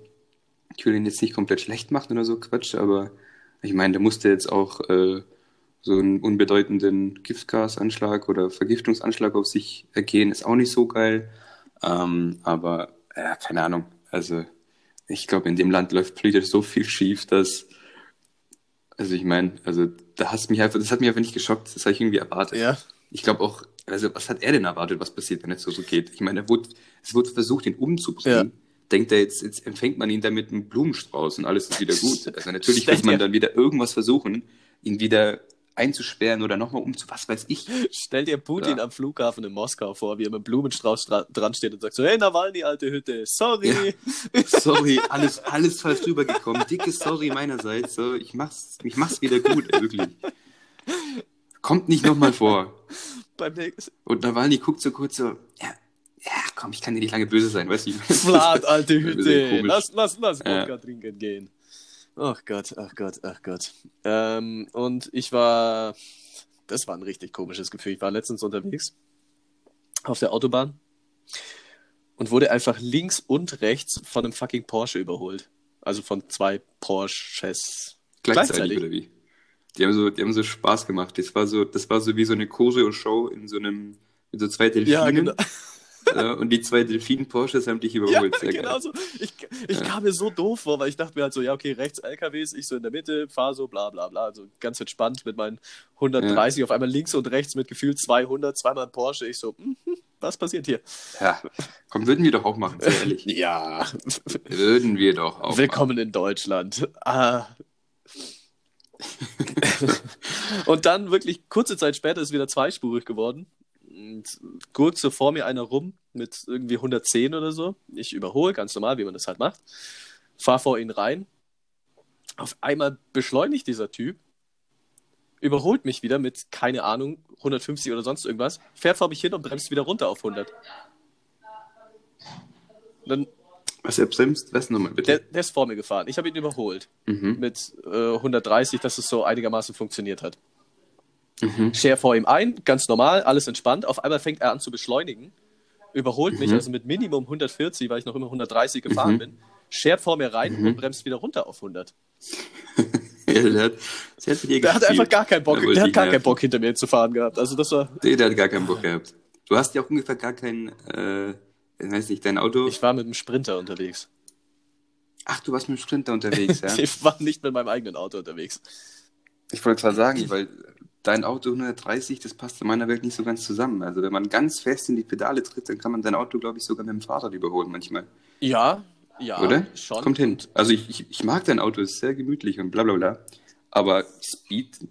ich will ihn jetzt nicht komplett schlecht machen oder so Quatsch, aber ich meine, der musste jetzt auch äh, so einen unbedeutenden Giftgasanschlag oder Vergiftungsanschlag auf sich ergehen, ist auch nicht so geil. Ähm, aber ja, keine Ahnung. Also ich glaube, in dem Land läuft politisch so viel schief, dass also ich meine, also da hast mich einfach, das hat mich einfach nicht geschockt. Das habe ich irgendwie erwartet. Ja. Ich glaube auch, also was hat er denn erwartet, was passiert, wenn es so, so geht? Ich meine, wurde, es wurde versucht, ihn umzubringen. Denkt er jetzt, jetzt empfängt man ihn damit einen Blumenstrauß und alles ist wieder gut. Also natürlich Stell wird man dir- dann wieder irgendwas versuchen, ihn wieder einzusperren oder nochmal umzu, was weiß ich. Stell dir Putin Ja. am Flughafen in Moskau vor, wie er mit einem Blumenstrauß dra dran steht und sagt so, hey Nawalny, alte Hütte, sorry. Sorry, alles, alles falsch rübergekommen. Dicke Sorry meinerseits. So, ich mach's, ich mach's wieder gut, wirklich. Kommt nicht nochmal vor. Beim nächsten Und Nawalny guckt so kurz so, ja, ja, komm, ich kann dir nicht lange böse sein, weißt du? Flat, alte Hütte, lass, lass, lass Ja. Wodka trinken gehen. Ach Gott, ach Gott, ach Gott. Ähm, und ich war, das war ein richtig komisches Gefühl. Ich war letztens unterwegs auf der Autobahn und wurde einfach links und rechts von einem fucking Porsche überholt. Also von zwei Porsches. Gleichzeitig, Gleichzeitig. oder wie? Die haben so, die haben so Spaß gemacht. Das war so, das war so wie so eine Choreo-Show in so einem, mit so zwei Delfinen. Ja, genau. Und die zwei Delfinen-Porsches haben dich Ja, überholt. Sehr genau geil. so. Ich, ich Ja. kam mir so doof vor, weil ich dachte mir halt so, ja, okay, rechts LKWs, ich so in der Mitte, fahr so, bla bla bla. So ganz entspannt mit meinen 130, auf einmal links und rechts mit gefühlt 200, zweimal Porsche. Ich so, mhm, was passiert hier? Ja, komm, würden wir doch auch machen, sehr ehrlich. Ja, Würden wir doch auch willkommen in Deutschland. Ah, und dann wirklich kurze Zeit später ist wieder zweispurig geworden. Und gurkt so vor mir einer rum mit irgendwie 110 oder so. Ich überhole, ganz normal, wie man das halt macht. Fahr vor ihn rein. Auf einmal beschleunigt dieser Typ, überholt mich wieder mit, keine Ahnung, 150 oder sonst irgendwas, fährt vor mich hin und bremst wieder runter auf 100. Dann Was er bremst? Was nochmal bitte? Der, der ist vor mir gefahren. Ich habe ihn überholt mhm. mit äh, 130, dass es so einigermaßen funktioniert hat. Mhm. Scher vor ihm ein, ganz normal, alles entspannt. Auf einmal fängt er an zu beschleunigen, überholt mich, Mhm. also mit Minimum 140, weil ich noch immer 130 gefahren Mhm. bin, schert vor mir rein Mhm. und bremst wieder runter auf 100. Ja, der hat, der hat, Der hat einfach gar keinen Bock, Der der hat gar keinen. Bock hinter mir zu fahren gehabt. Also das war, Nee, der hat gar keinen Bock gehabt. Du hast ja auch ungefähr gar kein, äh, weiß nicht, dein Auto. ich war mit dem Sprinter unterwegs. Ach, du warst mit dem Sprinter unterwegs, ja? Ich war nicht mit meinem eigenen Auto unterwegs. Ich wollte gerade sagen, weil dein Auto 130, das passt in meiner Welt nicht so ganz zusammen. Also wenn man ganz fest in die Pedale tritt, dann kann man sein Auto, glaube ich, sogar mit dem Fahrrad überholen manchmal. Ja, ja, Oder? schon. Kommt hin. Also ich, ich, ich mag dein Auto, ist sehr gemütlich und bla bla bla. Aber Speed,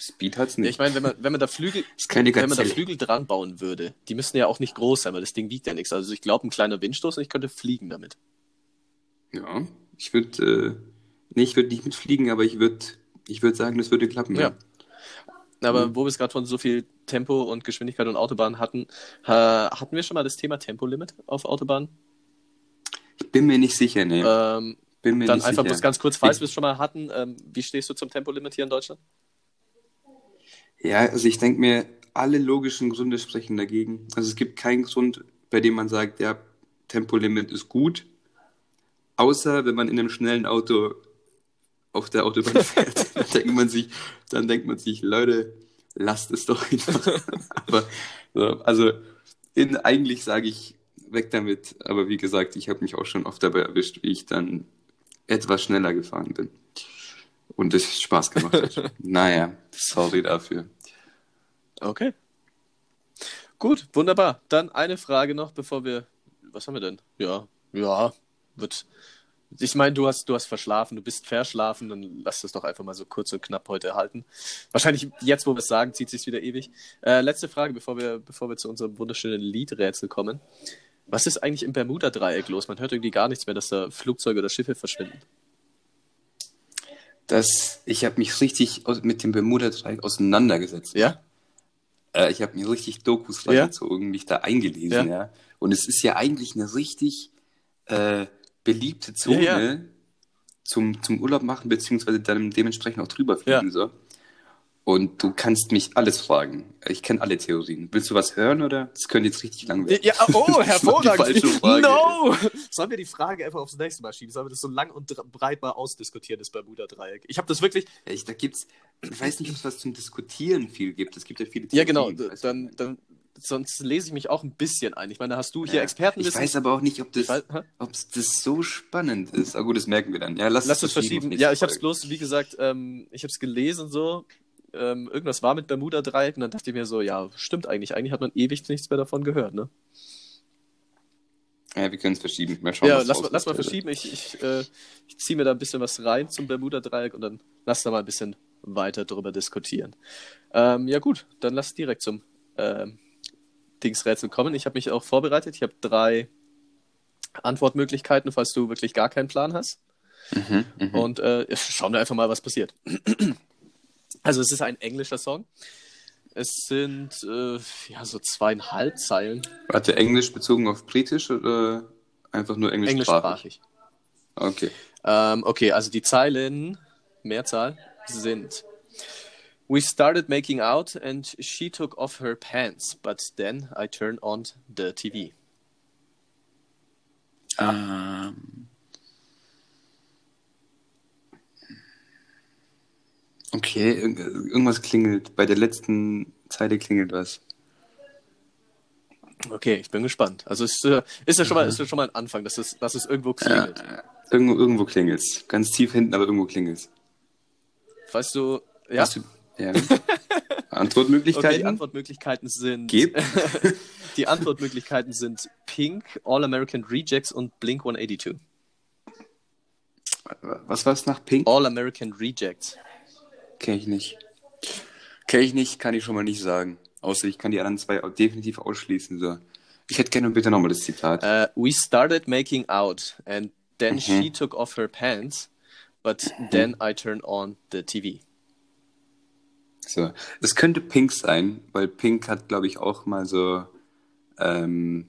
Speed hat's Ja, nicht. ich meine, wenn man, wenn man da Flügel, wenn man da. Flügel dran bauen würde, die müssten ja auch nicht groß sein, weil das Ding wiegt ja nichts. Also ich glaube, ein kleiner Windstoß und ich könnte fliegen damit. Ja, ich würde, äh, nee, ich würde nicht mitfliegen, aber ich würde, ich würde sagen, das würde klappen. Ja. Aber Mhm. wo wir es gerade von so viel Tempo und Geschwindigkeit und Autobahn hatten, äh, hatten wir schon mal das Thema Tempolimit auf Autobahnen? Ich bin mir nicht sicher, nee. Ähm, bin mir dann nicht einfach sicher. bloß ganz kurz, falls wir es schon mal hatten, ähm, wie stehst du zum Tempolimit hier in Deutschland? Ja, also ich denke mir, alle logischen Gründe sprechen dagegen. Also es gibt keinen Grund, bei dem man sagt, ja, Tempolimit ist gut, außer wenn man in einem schnellen Auto auf der Autobahn fährt. dann denkt man sich, dann denkt man sich, Leute, lasst es doch einfach. Aber so, also in, eigentlich sage ich weg damit. Aber wie gesagt, ich habe mich auch schon oft dabei erwischt, wie ich dann etwas schneller gefahren bin. Und es Spaß gemacht hat. naja, sorry dafür. Okay. Gut, wunderbar. Dann eine Frage noch, bevor wir. Was haben wir denn? Ja, ja, wird. Ich meine, du hast, du hast verschlafen, du bist verschlafen, dann lass es doch einfach mal so kurz und knapp heute halten. Wahrscheinlich jetzt, wo wir es sagen, zieht sich wieder ewig. Äh, letzte Frage, bevor wir, bevor wir zu unserem wunderschönen Liedrätsel kommen. Was ist eigentlich im Bermuda-Dreieck los? Man hört irgendwie gar nichts mehr, dass da Flugzeuge oder Schiffe verschwinden. Das, ich habe mich richtig aus, mit dem Bermuda-Dreieck auseinandergesetzt. Ja? Äh, ich habe mir richtig Dokus Ja? reingezogen, mich da eingelesen, ja. Und es ist ja eigentlich eine richtig äh, beliebte Zone Ja, ja. Zum, zum Urlaub machen, beziehungsweise dann dementsprechend auch drüber fliegen. So. Und du kannst mich alles fragen. Ich kenne alle Theorien. Willst du was hören oder? Das könnte jetzt richtig lang werden. Ja, oh, hervorragend. No! Sollen wir die Frage einfach aufs nächste Mal schieben? Sollen wir das so lang und breit mal ausdiskutieren, das Bermuda-Dreieck? Ich habe das wirklich. Ja, ich, da gibt's, ich weiß nicht, ob es was zum Diskutieren viel gibt. Es gibt ja viele Ja, genau. Theorien, weißt du? Dann, dann, sonst lese ich mich auch ein bisschen ein. Ich meine, da hast du hier Ja. Expertenwissen. Ich weiß aber auch nicht, ob das, Ich weiß- hä? ob das so spannend ist. Aber gut, das merken wir dann. Ja, lass, Lass es verschieben. Ja, ich habe es bloß, wie gesagt, ähm, ich habe es gelesen so. Ähm, irgendwas war mit Bermuda-Dreieck und dann dachte ich mir so, ja, stimmt eigentlich. Eigentlich hat man ewig nichts mehr davon gehört, ne? Ja, wir können es verschieben. Mal schauen, ja, was lass, mal- lass mal verschieben. Ich, ich, äh, ich ziehe mir da ein bisschen was rein zum Bermuda-Dreieck und dann lass da mal ein bisschen weiter drüber diskutieren. Ähm, ja, gut, dann lass direkt zum ähm, Dingsrätsel kommen. Ich habe mich auch vorbereitet. Ich habe drei Antwortmöglichkeiten, falls du wirklich gar keinen Plan hast. Mhm, mhm. Und äh, schauen wir einfach mal, was passiert. Also, es ist ein englischer Song. Es sind äh, ja so zweieinhalb Zeilen Warte, Englisch bezogen auf Britisch oder einfach nur englischsprachig? englischsprachig. Okay. Ähm, okay, also die Zeilen, Mehrzahl, sind We started making out and she took off her pants, but then I turned on the TV. Ähm. Okay, irg- irgendwas klingelt. Bei der letzten Zeile klingelt was. Okay, ich bin gespannt. Also es äh, ist ja schon mal, ist ja schon mal ein Anfang, dass es, dass es irgendwo klingelt. Irgendwo, irgendwo klingelt's. Ganz tief hinten, aber irgendwo klingelt's. Weißt du, ja? Hast du, ja. Okay, die Antwortmöglichkeiten? Antwortmöglichkeiten sind. Gib. die Antwortmöglichkeiten sind Pink, All American Rejects und Blink 182. Was war's nach Pink? All American Rejects. Kenn ich nicht. Kenn ich nicht, kann ich schon mal nicht sagen. Außer ich kann die anderen zwei definitiv ausschließen. So. Ich hätte gerne bitte nochmal das Zitat. Uh, we started making out and then Mhm. she took off her pants, but then I turned on the TV. So. Es könnte Pink sein, weil Pink hat, glaube ich, auch mal so, ähm,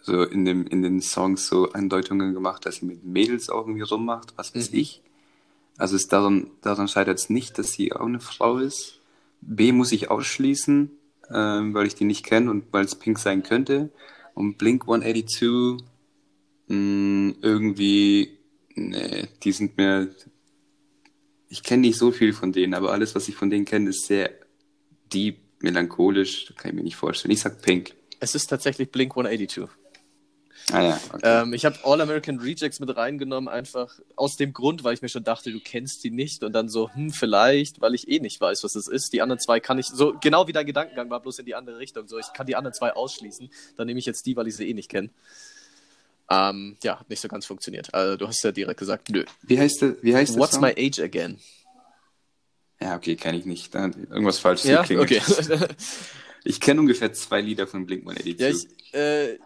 so in, dem, in den Songs so Andeutungen gemacht, dass sie mit Mädels auch irgendwie rummacht, was weiß Mhm. ich. Also ist daran, daran scheitert es nicht, dass sie auch eine Frau ist. B muss ich ausschließen, ähm, weil ich die nicht kenne und weil es Pink sein könnte. Und Blink 182, mh, irgendwie, nee, die sind mir, ich kenne nicht so viel von denen, aber alles, was ich von denen kenne, ist sehr deep, melancholisch, da kann ich mir nicht vorstellen. Ich sag Pink. Es ist tatsächlich Blink 182. Ah ja, okay. Ähm, ich habe All American Rejects mit reingenommen, einfach aus dem Grund, weil ich mir schon dachte, du kennst die nicht und dann so, hm, vielleicht, weil ich eh nicht weiß, was es ist. Die anderen zwei kann ich, so genau wie dein Gedankengang war, bloß in die andere Richtung. So, ich kann die anderen zwei ausschließen. Dann nehme ich jetzt die, weil ich sie eh nicht kenne. Ähm, ja, hat nicht so ganz funktioniert. Also, du hast ja direkt gesagt, nö. wie heißt der, wie heißt What's my age again? Ja, okay, kenne ich nicht. Irgendwas falsch Ja, okay. Ich kenne ungefähr zwei Lieder von Blink 182. ja, ich, äh,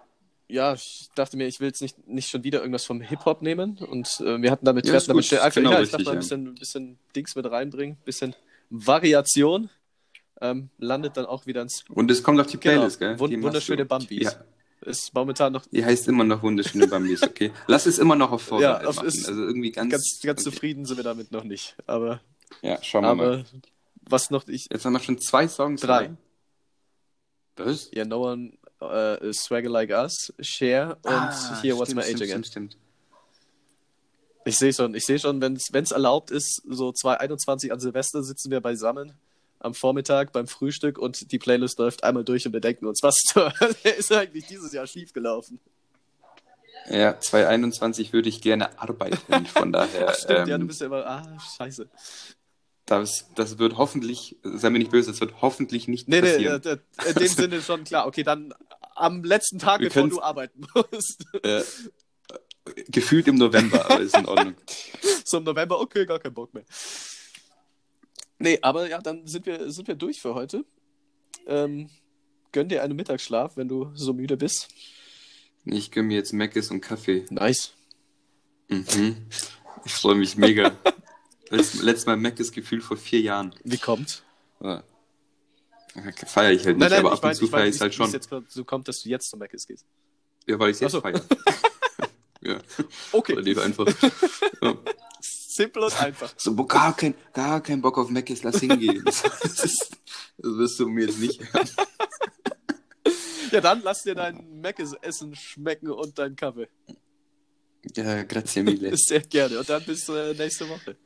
ja, ich dachte mir, ich will jetzt nicht, nicht schon wieder irgendwas vom Hip-Hop nehmen. Und äh, wir hatten damit, Ja, wir hatten damit gut, schnell- einfach, genau ja, ich richtig, dachte mal ein ja. bisschen, bisschen Dings mit reinbringen, bisschen Variation. Ähm, landet dann auch wieder ins Und es kommt auf die Genau, Playlist, gell? wund- Die wunderschöne. Bambis. Ja, ist momentan noch die heißt immer noch Wunderschöne Bambis, okay? Lass es immer noch auf Vorrat Ja, auf- machen. ist Also irgendwie ganz... ganz, ganz okay. zufrieden sind wir damit noch nicht. Aber, Ja, schauen wir mal. aber was noch ich Jetzt haben wir schon zwei Songs. Drei. oder? Was? ja No One uh, is Swagger Like Us, Share und Ah, hier What's stimmt, My Age stimmt, Again. Stimmt. Ich sehe schon, ich sehe schon, wenn es erlaubt ist, so 2021 an Silvester sitzen wir beisammen am Vormittag beim Frühstück und die Playlist läuft einmal durch und wir denken uns, was ist eigentlich dieses Jahr schiefgelaufen? Ja, 2021 würde ich gerne arbeiten, von daher. Stimmt, ja, du ähm, bist ja immer, ah, scheiße. das, das wird hoffentlich, sei mir nicht böse, das wird hoffentlich nicht Nee, nee, passieren. äh, äh, in dem Sinne schon klar. Okay, dann am letzten Tag, Wir bevor du arbeiten musst. Äh, gefühlt im November, aber ist in Ordnung. so im November, okay, gar kein Bock mehr. Nee, aber ja, dann sind wir, sind wir durch für heute. Ähm, gönn dir einen Mittagsschlaf, wenn du so müde bist. Ich gönne mir jetzt Meckes und Kaffee. Nice. Mhm. Ich freue mich mega. Letzt, letztes Mal Meckes Gefühl vor vier Jahren. Wie kommt? Ja. Feiere ich halt nicht, aber ab und zu feiere ich es halt es schon. jetzt so kommt, dass du jetzt zum Mc's gehst. Ja, weil ich es jetzt so. feiere. ja, Okay, weil einfach. Ja. simpel und einfach. So, gar kein, gar kein Bock auf Meckes, lass hingehen. Das, ist, das wirst du mir jetzt nicht hören. Ja, dann lass dir dein Mc's Essen schmecken und deinen Kaffee. Ja, grazie mille. Sehr gerne. Und dann bis äh, nächste Woche.